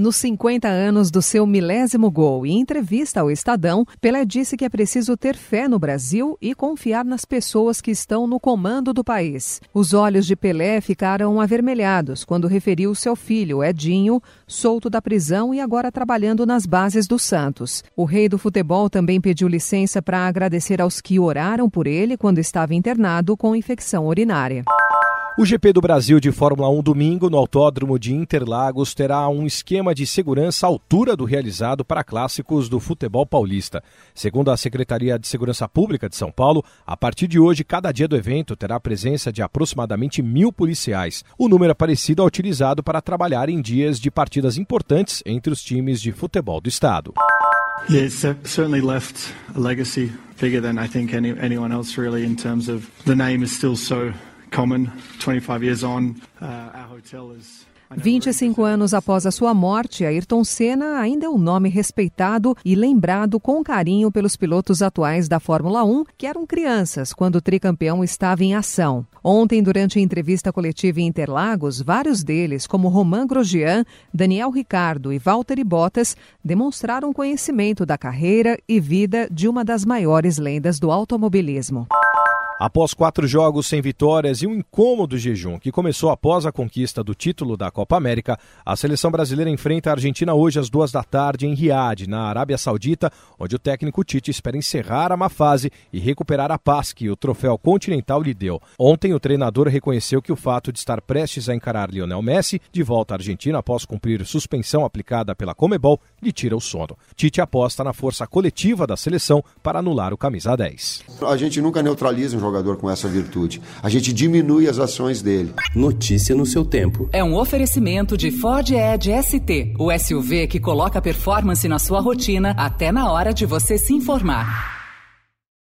Nos 50 anos do seu milésimo gol em entrevista ao Estadão, Pelé disse que é preciso ter fé no Brasil e confiar nas pessoas que estão no comando do país. Os olhos de Pelé ficaram avermelhados quando referiu seu filho, Edinho, solto da prisão e agora trabalhando nas bases do Santos. O rei do futebol também pediu licença para agradecer aos que oraram por ele quando estava internado com infecção urinária. O GP do Brasil de Fórmula 1 domingo no Autódromo de Interlagos terá um esquema de segurança à altura do realizado para clássicos do futebol paulista. Segundo a Secretaria de Segurança Pública de São Paulo, a partir de hoje, cada dia do evento terá a presença de aproximadamente mil policiais. O número é parecido ao utilizado para trabalhar em dias de partidas importantes entre os times de futebol do estado. Yeah, it's certainly left a legacy bigger than I think any, anyone else really in terms of the name is still so common 25 years on. Uh, our hotel is 25 anos após a sua morte, Ayrton Senna ainda é um nome respeitado e lembrado com carinho pelos pilotos atuais da Fórmula 1, que eram crianças quando o tricampeão estava em ação. Ontem, durante a entrevista coletiva em Interlagos, vários deles, como Romain Grosjean, Daniel Ricardo e Valtteri Bottas, demonstraram conhecimento da carreira e vida de uma das maiores lendas do automobilismo. Após quatro jogos sem vitórias e um incômodo jejum que começou após a conquista do título da Copa América, a seleção brasileira enfrenta a Argentina hoje às duas da tarde em Riad, na Arábia Saudita, onde o técnico Tite espera encerrar a má fase e recuperar a paz que o troféu continental lhe deu. Ontem, o treinador reconheceu que o fato de estar prestes a encarar Lionel Messi de volta à Argentina após cumprir suspensão aplicada pela Comebol lhe tira o sono. Tite aposta na força coletiva da seleção para anular o camisa 10. A gente nunca neutraliza um jogador com essa virtude. A gente diminui as ações dele. Notícia no seu tempo. É um oferecimento de Ford Edge ST, o SUV que coloca performance na sua rotina até na hora de você se informar.